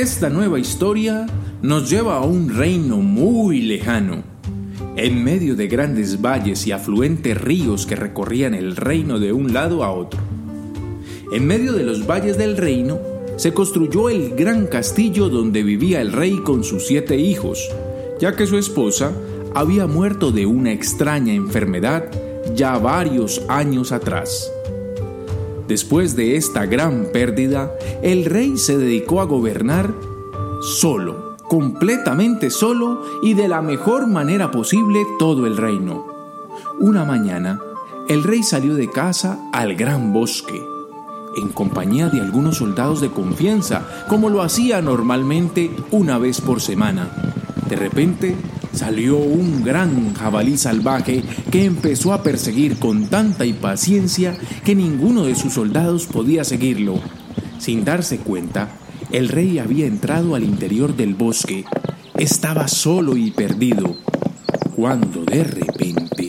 Esta nueva historia nos lleva a un reino muy lejano. En medio de grandes valles y afluentes ríos que recorrían el reino de un lado a otro. En medio de los valles del reino se construyó el gran castillo donde vivía el rey con sus siete hijos, ya que su esposa había muerto de una extraña enfermedad ya varios años atrás. Después de esta gran pérdida, el rey se dedicó a gobernar solo, completamente solo y de la mejor manera posible todo el reino. Una mañana, el rey salió de casa al gran bosque, en compañía de algunos soldados de confianza, como lo hacía normalmente una vez por semana. De repente, salió un gran jabalí salvaje que empezó a perseguir con tanta impaciencia que ninguno de sus soldados podía seguirlo. Sin darse cuenta, el rey había entrado al interior del bosque. Estaba solo y perdido, cuando de repente,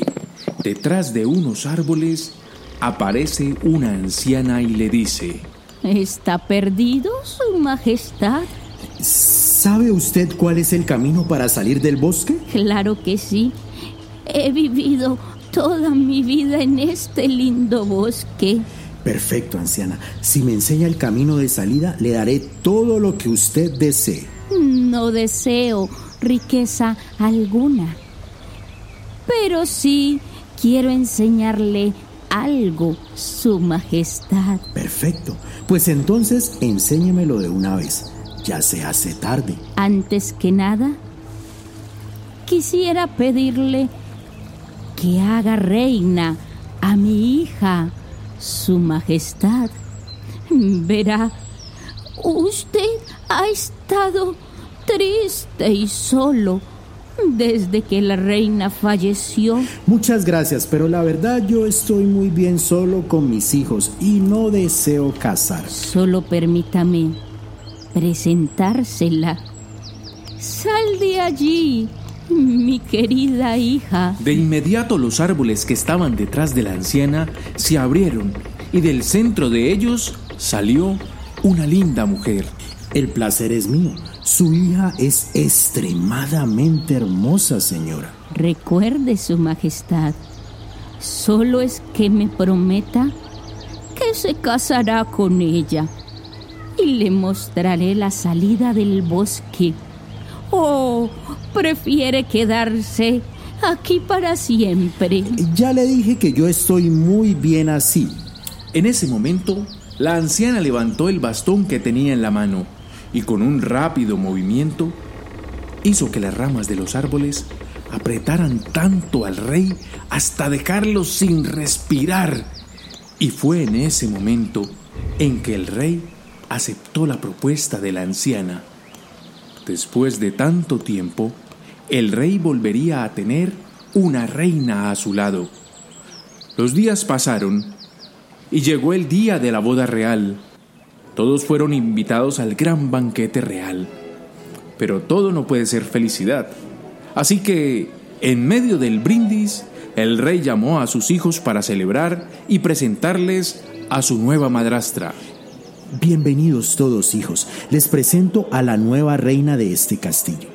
detrás de unos árboles, aparece una anciana y le dice, ¿Está perdido, Su Majestad? ¿Sabe usted cuál es el camino para salir del bosque? Claro que sí. He vivido toda mi vida en este lindo bosque. Perfecto, anciana. Si me enseña el camino de salida, le daré todo lo que usted desee. No deseo riqueza alguna, pero sí quiero enseñarle algo, Su Majestad. Perfecto. Pues entonces enséñemelo de una vez. Ya se hace tarde. Antes que nada, quisiera pedirle que haga reina a mi hija, Su Majestad. Verá, usted ha estado triste y solo desde que la reina falleció. Muchas gracias, pero la verdad yo estoy muy bien solo con mis hijos y no deseo casar. Solo permítame presentársela. Sal de allí, mi querida hija. De inmediato los árboles que estaban detrás de la anciana se abrieron y del centro de ellos salió una linda mujer. El placer es mío. Su hija es extremadamente hermosa, señora. Recuerde, Su Majestad, solo es que me prometa que se casará con ella y le mostraré la salida del bosque. ¿O prefiere quedarse aquí para siempre? Ya le dije que yo estoy muy bien así. En ese momento, la anciana levantó el bastón que tenía en la mano y con un rápido movimiento hizo que las ramas de los árboles apretaran tanto al rey hasta dejarlo sin respirar. Y fue en ese momento en que el rey aceptó la propuesta de la anciana. Después de tanto tiempo, el rey volvería a tener una reina a su lado. Los días pasaron y llegó el día de la boda real. Todos fueron invitados al gran banquete real. Pero todo no puede ser felicidad. Así que, en medio del brindis, el rey llamó a sus hijos para celebrar y presentarles a su nueva madrastra. Bienvenidos todos, hijos. Les presento a la nueva reina de este castillo.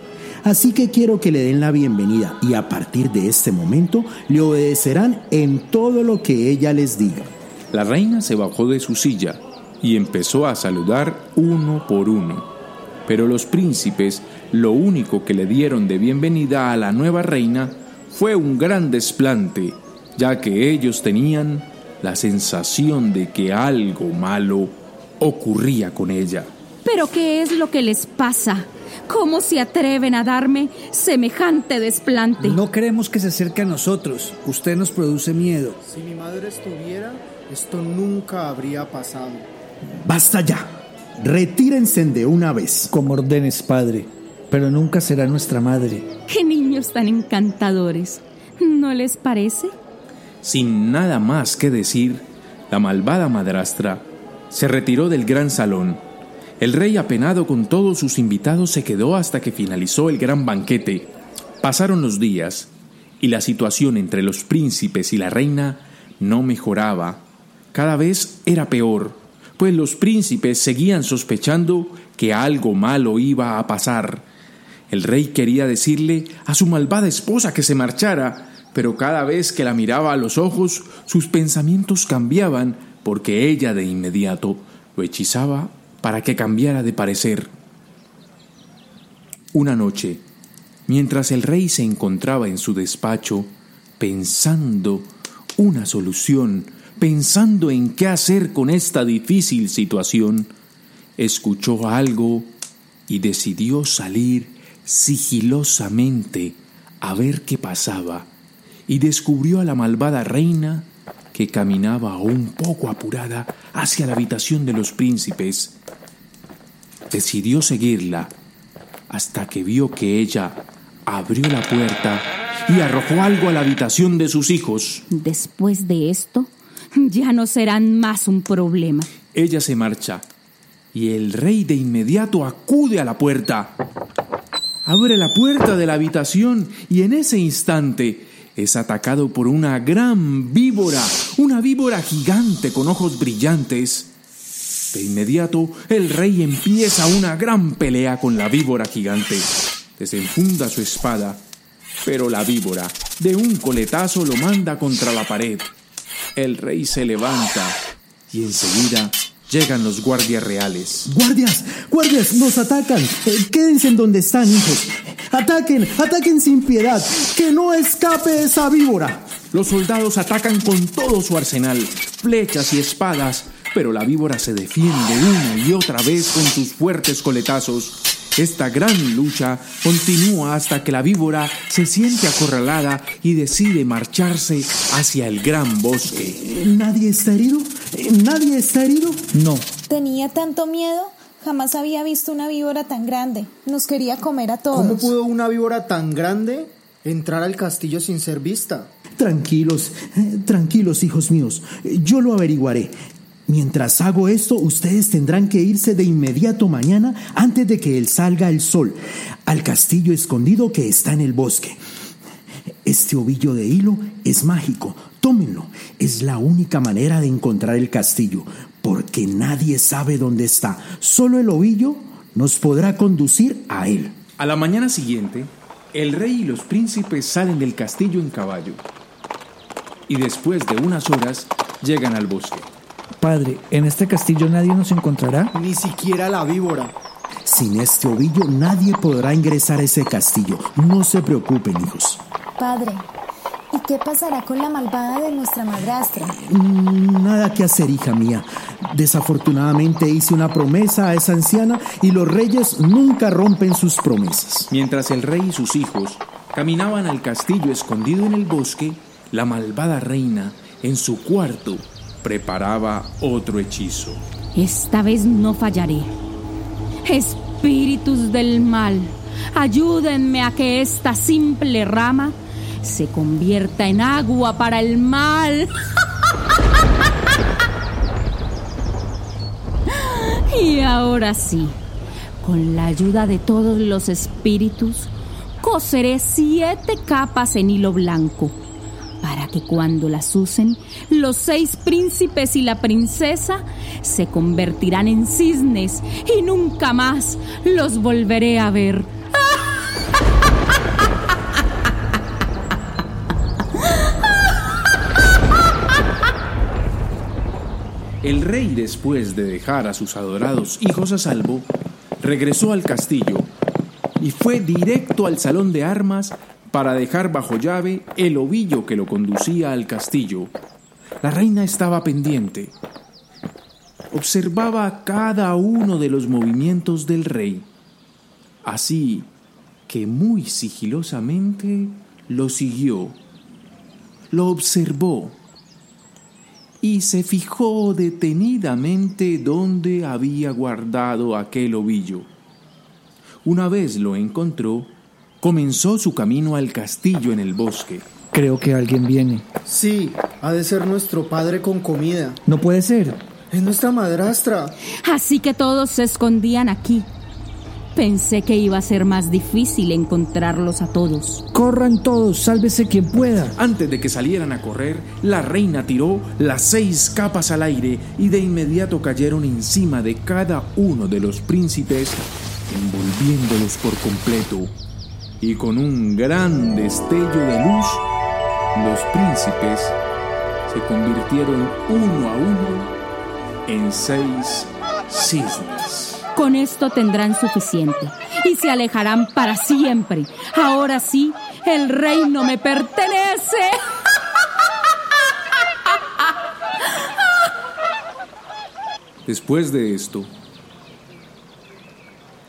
Así que quiero que le den la bienvenida y a partir de este momento le obedecerán en todo lo que ella les diga. La reina se bajó de su silla y empezó a saludar uno por uno. Pero los príncipes lo único que le dieron de bienvenida a la nueva reina fue un gran desplante, ya que ellos tenían la sensación de que algo malo ocurría con ella. ¿Pero qué es lo que les pasa? ¿Cómo se atreven a darme semejante desplante? No queremos que se acerque a nosotros. Usted nos produce miedo. Si mi madre estuviera, esto nunca habría pasado. Basta ya. Retírense de una vez. Como ordenes, padre. Pero nunca será nuestra madre. ¡Qué niños tan encantadores! ¿No les parece? Sin nada más que decir, la malvada madrastra se retiró del gran salón. El rey, apenado con todos sus invitados, se quedó hasta que finalizó el gran banquete. Pasaron los días y la situación entre los príncipes y la reina no mejoraba. Cada vez era peor, pues los príncipes seguían sospechando que algo malo iba a pasar. El rey quería decirle a su malvada esposa que se marchara, pero cada vez que la miraba a los ojos, sus pensamientos cambiaban porque ella de inmediato lo hechizaba para que cambiara de parecer. Una noche, mientras el rey se encontraba en su despacho, pensando una solución, pensando en qué hacer con esta difícil situación, escuchó algo y decidió salir sigilosamente a ver qué pasaba y descubrió a la malvada reina que caminaba un poco apurada hacia la habitación de los príncipes. Decidió seguirla hasta que vio que ella abrió la puerta y arrojó algo a la habitación de sus hijos. Después de esto, ya no serán más un problema. Ella se marcha y el rey de inmediato acude a la puerta. Abre la puerta de la habitación y en ese instante es atacado por una gran víbora, una víbora gigante con ojos brillantes. De inmediato, el rey empieza una gran pelea con la víbora gigante. Desenfunda su espada, pero la víbora de un coletazo lo manda contra la pared. El rey se levanta y enseguida Llegan los guardias reales. ¡Guardias! ¡Guardias! ¡Nos atacan! Eh, quédense en donde están, hijos. ¡Ataquen! ¡Ataquen sin piedad! ¡Que no escape esa víbora! Los soldados atacan con todo su arsenal, flechas y espadas, pero la víbora se defiende una y otra vez con sus fuertes coletazos. Esta gran lucha continúa hasta que la víbora se siente acorralada y decide marcharse hacia el gran bosque. ¿Nadie está herido? ¿Nadie está herido? No. Tenía tanto miedo. Jamás había visto una víbora tan grande. Nos quería comer a todos. ¿Cómo pudo una víbora tan grande entrar al castillo sin ser vista? Tranquilos, eh, tranquilos, hijos míos. Yo lo averiguaré. Mientras hago esto, ustedes tendrán que irse de inmediato mañana antes de que él salga el sol al castillo escondido que está en el bosque. Este ovillo de hilo es mágico. Tómenlo. Es la única manera de encontrar el castillo, porque nadie sabe dónde está. Solo el ovillo nos podrá conducir a él. A la mañana siguiente, el rey y los príncipes salen del castillo en caballo. Y después de unas horas llegan al bosque. Padre, ¿en este castillo nadie nos encontrará? Ni siquiera la víbora. Sin este ovillo nadie podrá ingresar a ese castillo. No se preocupen, hijos. Padre, ¿y qué pasará con la malvada de nuestra madrastra? Mm, Nada que hacer, hija mía. Desafortunadamente hice una promesa a esa anciana y los reyes nunca rompen sus promesas. Mientras el rey y sus hijos caminaban al castillo escondido en el bosque, la malvada reina, en su cuarto, preparaba otro hechizo. Esta vez no fallaré. Espíritus del mal, ayúdenme a que esta simple rama se convierta en agua para el mal. y ahora sí, con la ayuda de todos los espíritus, coseré siete capas en hilo blanco para que cuando las usen, los seis príncipes y la princesa se convertirán en cisnes y nunca más los volveré a ver. El rey, después de dejar a sus adorados hijos a salvo, regresó al castillo y fue directo al salón de armas para dejar bajo llave el ovillo que lo conducía al castillo. La reina estaba pendiente. Observaba cada uno de los movimientos del rey. Así que muy sigilosamente lo siguió, lo observó y se fijó detenidamente dónde había guardado aquel ovillo. Una vez lo encontró, comenzó su camino al castillo en el bosque. Creo que alguien viene. Sí, ha de ser nuestro padre con comida. No puede ser. Es nuestra madrastra. Así que todos se escondían aquí. Pensé que iba a ser más difícil encontrarlos a todos. Corran todos, sálvese quien pueda. Antes de que salieran a correr, la reina tiró las seis capas al aire y de inmediato cayeron encima de cada uno de los príncipes, envolviéndolos por completo. Y con un gran destello de luz, los príncipes se convirtieron uno a uno en seis cisnes. Con esto tendrán suficiente y se alejarán para siempre. Ahora sí, el reino me pertenece. Después de esto,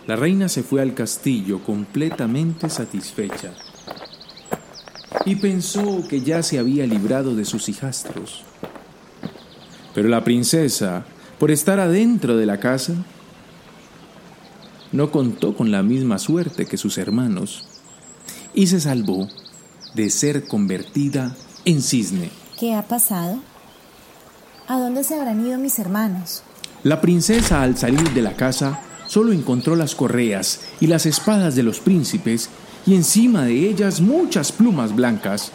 la reina se fue al castillo completamente satisfecha y pensó que ya se había librado de sus hijastros. Pero la princesa, por estar adentro de la casa, no contó con la misma suerte que sus hermanos y se salvó de ser convertida en cisne. ¿Qué ha pasado? ¿A dónde se habrán ido mis hermanos? La princesa al salir de la casa solo encontró las correas y las espadas de los príncipes y encima de ellas muchas plumas blancas.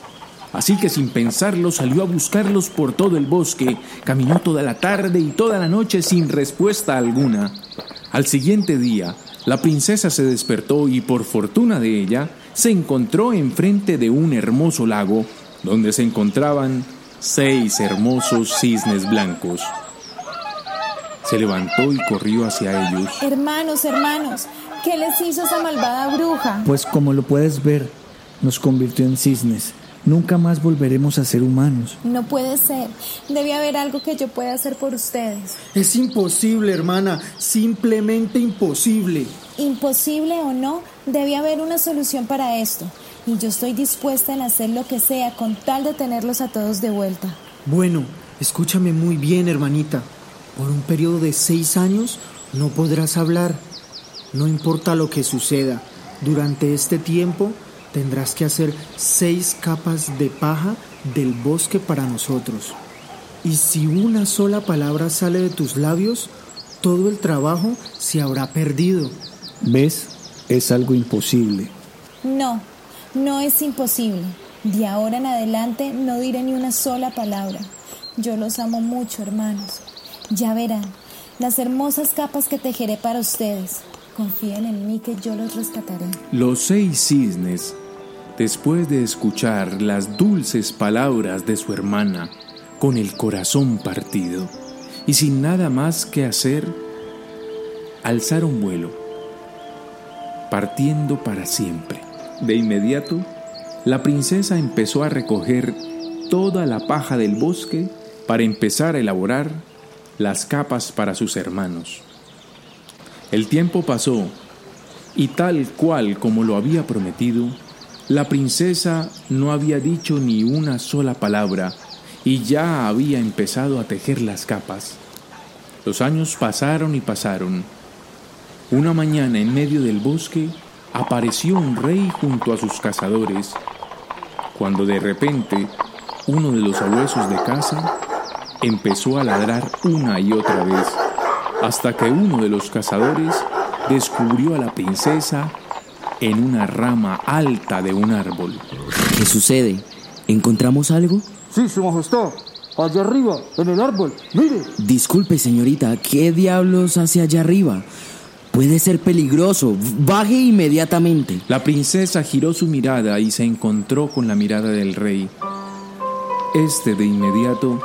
Así que sin pensarlo salió a buscarlos por todo el bosque, caminó toda la tarde y toda la noche sin respuesta alguna. Al siguiente día, la princesa se despertó y por fortuna de ella, se encontró enfrente de un hermoso lago donde se encontraban seis hermosos cisnes blancos. Se levantó y corrió hacia ellos. Hermanos, hermanos, ¿qué les hizo esa malvada bruja? Pues como lo puedes ver, nos convirtió en cisnes. Nunca más volveremos a ser humanos. No puede ser. Debe haber algo que yo pueda hacer por ustedes. Es imposible, hermana. Simplemente imposible. Imposible o no, debe haber una solución para esto. Y yo estoy dispuesta en hacer lo que sea con tal de tenerlos a todos de vuelta. Bueno, escúchame muy bien, hermanita. Por un periodo de seis años no podrás hablar. No importa lo que suceda. Durante este tiempo tendrás que hacer seis capas de paja del bosque para nosotros. Y si una sola palabra sale de tus labios, todo el trabajo se habrá perdido. ¿Ves? Es algo imposible. No, no es imposible. De ahora en adelante no diré ni una sola palabra. Yo los amo mucho, hermanos. Ya verán, las hermosas capas que tejeré para ustedes. Confíen en mí que yo los rescataré. Los seis cisnes Después de escuchar las dulces palabras de su hermana, con el corazón partido y sin nada más que hacer, alzaron vuelo, partiendo para siempre. De inmediato, la princesa empezó a recoger toda la paja del bosque para empezar a elaborar las capas para sus hermanos. El tiempo pasó y tal cual como lo había prometido, la princesa no había dicho ni una sola palabra y ya había empezado a tejer las capas. Los años pasaron y pasaron. Una mañana en medio del bosque apareció un rey junto a sus cazadores, cuando de repente uno de los abuesos de casa empezó a ladrar una y otra vez, hasta que uno de los cazadores descubrió a la princesa en una rama alta de un árbol. ¿Qué sucede? ¿Encontramos algo? Sí, su majestad. Allá arriba, en el árbol. Mire. Disculpe, señorita, ¿qué diablos hace allá arriba? Puede ser peligroso. Baje inmediatamente. La princesa giró su mirada y se encontró con la mirada del rey. Este de inmediato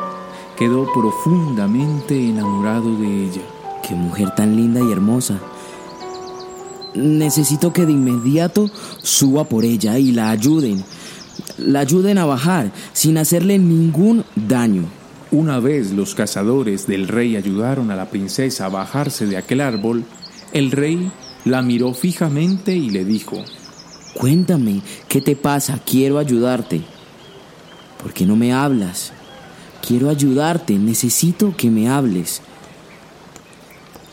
quedó profundamente enamorado de ella. Qué mujer tan linda y hermosa. necesito que de inmediato suba por ella y la ayuden. La ayuden a bajar sin hacerle ningún daño. Una vez los cazadores del rey ayudaron a la princesa a bajarse de aquel árbol, el rey la miró fijamente y le dijo, Cuéntame, ¿qué te pasa? Quiero ayudarte. ¿Por qué no me hablas? Quiero ayudarte, necesito que me hables.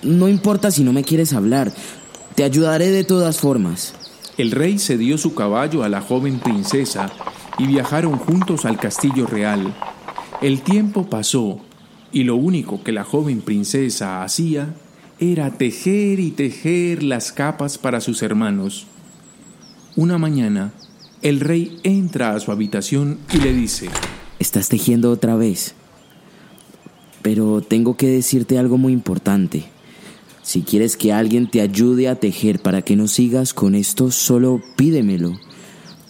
No importa si no me quieres hablar, te ayudaré de todas formas. El rey cedió su caballo a la joven princesa y viajaron juntos al castillo real. El tiempo pasó y lo único que la joven princesa hacía era tejer y tejer las capas para sus hermanos. Una mañana, el rey entra a su habitación y le dice, Estás tejiendo otra vez. Pero tengo que decirte algo muy importante. Si quieres que alguien te ayude a tejer para que no sigas con esto, solo pídemelo.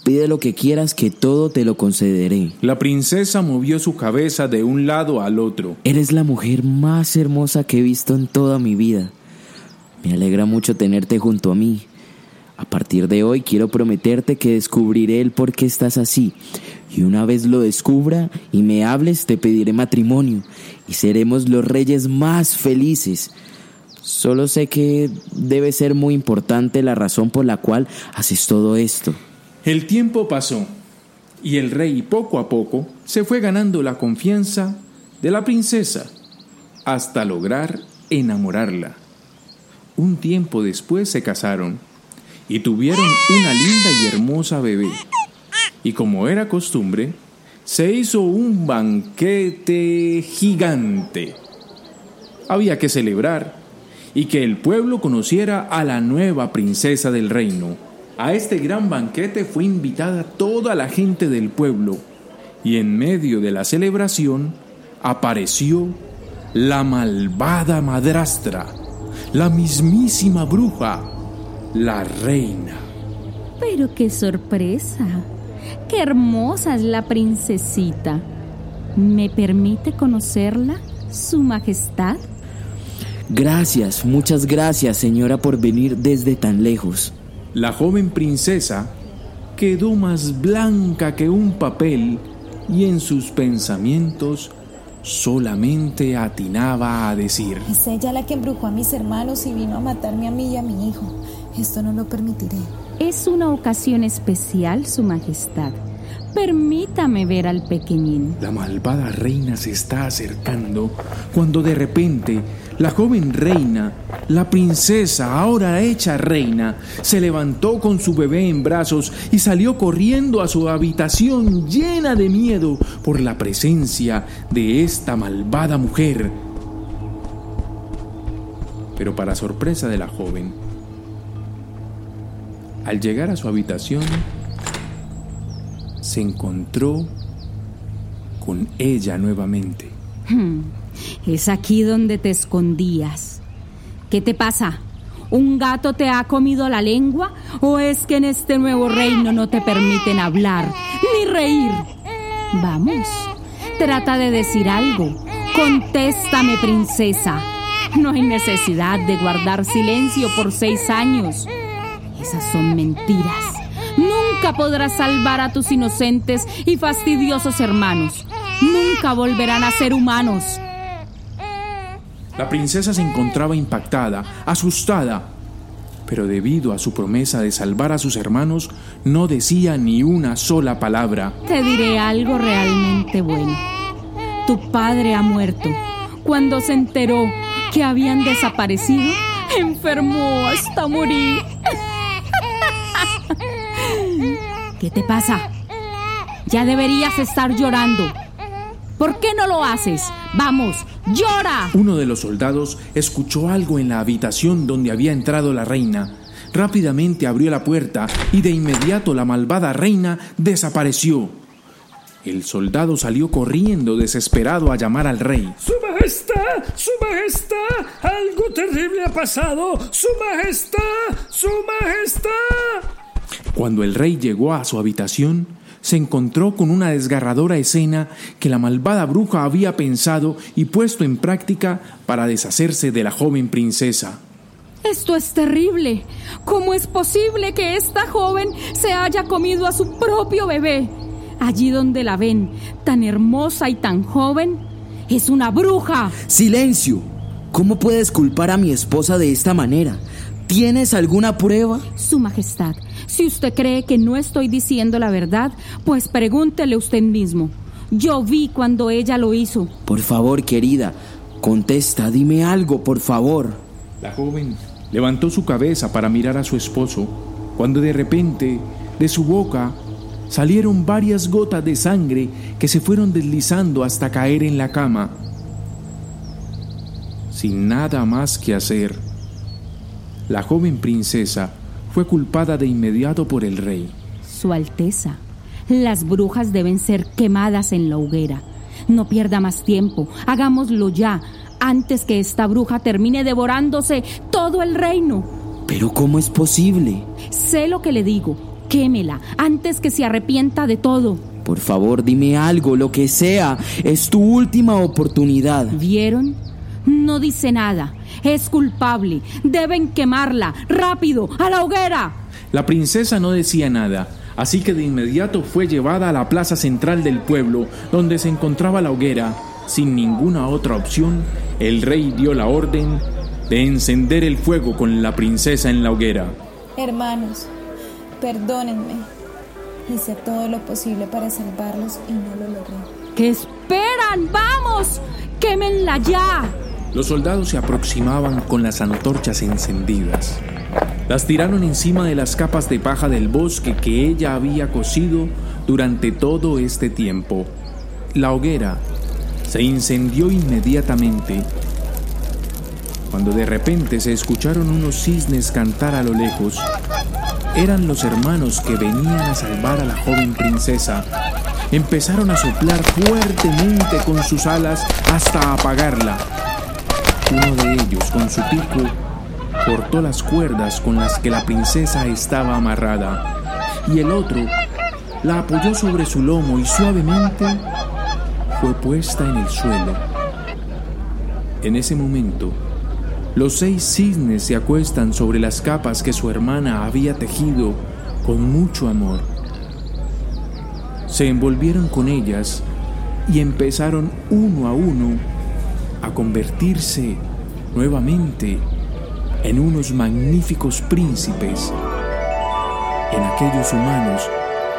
Pide lo que quieras que todo te lo concederé. La princesa movió su cabeza de un lado al otro. Eres la mujer más hermosa que he visto en toda mi vida. Me alegra mucho tenerte junto a mí. A partir de hoy quiero prometerte que descubriré el por qué estás así. Y una vez lo descubra y me hables, te pediré matrimonio y seremos los reyes más felices. Solo sé que debe ser muy importante la razón por la cual haces todo esto. El tiempo pasó y el rey poco a poco se fue ganando la confianza de la princesa hasta lograr enamorarla. Un tiempo después se casaron y tuvieron una linda y hermosa bebé. Y como era costumbre, se hizo un banquete gigante. Había que celebrar y que el pueblo conociera a la nueva princesa del reino. A este gran banquete fue invitada toda la gente del pueblo y en medio de la celebración apareció la malvada madrastra, la mismísima bruja, la reina. Pero qué sorpresa. Qué hermosa es la princesita. ¿Me permite conocerla, Su Majestad? Gracias, muchas gracias, señora, por venir desde tan lejos. La joven princesa quedó más blanca que un papel y en sus pensamientos solamente atinaba a decir, Es ella la que embrujó a mis hermanos y vino a matarme a mí y a mi hijo. Esto no lo permitiré. Es una ocasión especial, Su Majestad. Permítame ver al pequeñín. La malvada reina se está acercando cuando de repente la joven reina, la princesa, ahora hecha reina, se levantó con su bebé en brazos y salió corriendo a su habitación llena de miedo por la presencia de esta malvada mujer. Pero para sorpresa de la joven, al llegar a su habitación, se encontró con ella nuevamente. Hmm, Es aquí donde te escondías. ¿Qué te pasa? ¿Un gato te ha comido la lengua? ¿O es que en este nuevo reino no te permiten hablar ni reír? Vamos, trata de decir algo. Contéstame, princesa. No hay necesidad de guardar silencio por seis años. Esas son mentiras. Nunca podrás salvar a tus inocentes y fastidiosos hermanos. Nunca volverán a ser humanos. La princesa se encontraba impactada, asustada, pero debido a su promesa de salvar a sus hermanos, no decía ni una sola palabra. Te diré algo realmente bueno. Tu padre ha muerto. Cuando se enteró que habían desaparecido, enfermó hasta morir. ¿Qué te pasa? Ya deberías estar llorando. ¿Por qué no lo haces? Vamos, llora. Uno de los soldados escuchó algo en la habitación donde había entrado la reina. Rápidamente abrió la puerta y de inmediato la malvada reina desapareció. El soldado salió corriendo desesperado a llamar al rey. Su Majestad, Su Majestad, algo terrible ha pasado. Su Majestad, Su Majestad. Cuando el rey llegó a su habitación, se encontró con una desgarradora escena que la malvada bruja había pensado y puesto en práctica para deshacerse de la joven princesa. Esto es terrible. ¿Cómo es posible que esta joven se haya comido a su propio bebé? Allí donde la ven, tan hermosa y tan joven, es una bruja. Silencio. ¿Cómo puedes culpar a mi esposa de esta manera? ¿Tienes alguna prueba? Su Majestad, si usted cree que no estoy diciendo la verdad, pues pregúntele usted mismo. Yo vi cuando ella lo hizo. Por favor, querida, contesta, dime algo, por favor. La joven levantó su cabeza para mirar a su esposo, cuando de repente de su boca salieron varias gotas de sangre que se fueron deslizando hasta caer en la cama. Sin nada más que hacer, la joven princesa fue culpada de inmediato por el rey. Su Alteza, las brujas deben ser quemadas en la hoguera. No pierda más tiempo, hagámoslo ya, antes que esta bruja termine devorándose todo el reino. Pero ¿cómo es posible? Sé lo que le digo, quémela antes que se arrepienta de todo. Por favor, dime algo, lo que sea. Es tu última oportunidad. ¿Vieron? No dice nada. Es culpable. Deben quemarla. Rápido, a la hoguera. La princesa no decía nada, así que de inmediato fue llevada a la plaza central del pueblo, donde se encontraba la hoguera. Sin ninguna otra opción, el rey dio la orden de encender el fuego con la princesa en la hoguera. Hermanos, perdónenme. Hice todo lo posible para salvarlos y no lo logré. ¿Qué esperan? ¡Vamos! ¡Quémenla ya! Los soldados se aproximaban con las antorchas encendidas. Las tiraron encima de las capas de paja del bosque que ella había cosido durante todo este tiempo. La hoguera se incendió inmediatamente cuando de repente se escucharon unos cisnes cantar a lo lejos. Eran los hermanos que venían a salvar a la joven princesa. Empezaron a soplar fuertemente con sus alas hasta apagarla. Uno de ellos, con su pico, cortó las cuerdas con las que la princesa estaba amarrada, y el otro la apoyó sobre su lomo y suavemente fue puesta en el suelo. En ese momento, los seis cisnes se acuestan sobre las capas que su hermana había tejido con mucho amor. Se envolvieron con ellas y empezaron uno a uno a convertirse nuevamente en unos magníficos príncipes, en aquellos humanos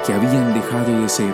que habían dejado de ser.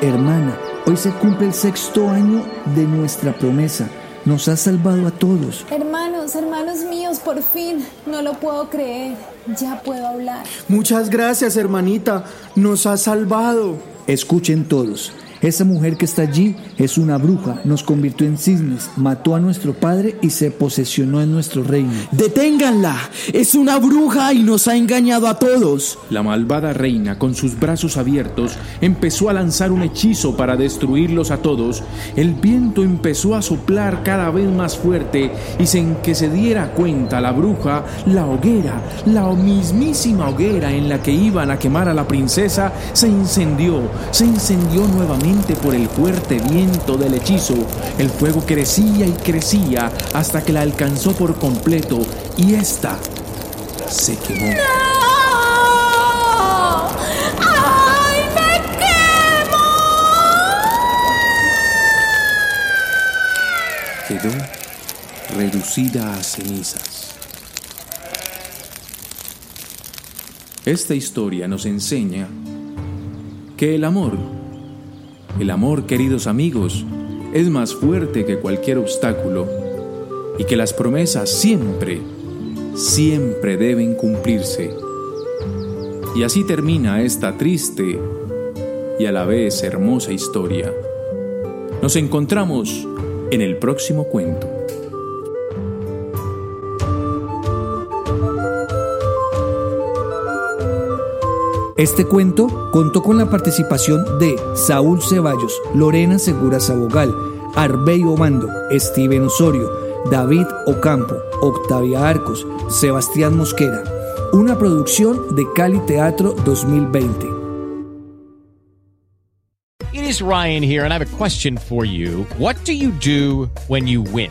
Hermana, hoy se cumple el sexto año de nuestra promesa. Nos ha salvado a todos. Hermanos, hermanos míos, por fin. No lo puedo creer. Ya puedo hablar. Muchas gracias, hermanita. Nos ha salvado. Escuchen todos. Esa mujer que está allí es una bruja, nos convirtió en cisnes, mató a nuestro padre y se posesionó en nuestro reino. ¡Deténganla! Es una bruja y nos ha engañado a todos. La malvada reina, con sus brazos abiertos, empezó a lanzar un hechizo para destruirlos a todos. El viento empezó a soplar cada vez más fuerte y sin que se diera cuenta la bruja, la hoguera, la mismísima hoguera en la que iban a quemar a la princesa, se incendió, se incendió nuevamente por el fuerte viento del hechizo. El fuego crecía y crecía hasta que la alcanzó por completo y ésta se quemó. ¡Ay, me Quedó reducida a cenizas. Esta historia nos enseña que el amor el amor, queridos amigos, es más fuerte que cualquier obstáculo y que las promesas siempre, siempre deben cumplirse. Y así termina esta triste y a la vez hermosa historia. Nos encontramos en el próximo cuento. Este cuento contó con la participación de Saúl Ceballos, Lorena Segura Sabogal, Arbey Obando, Steven Osorio, David Ocampo, Octavia Arcos, Sebastián Mosquera. Una producción de Cali Teatro 2020. It is Ryan here and I have a question for you. What do you do when you win?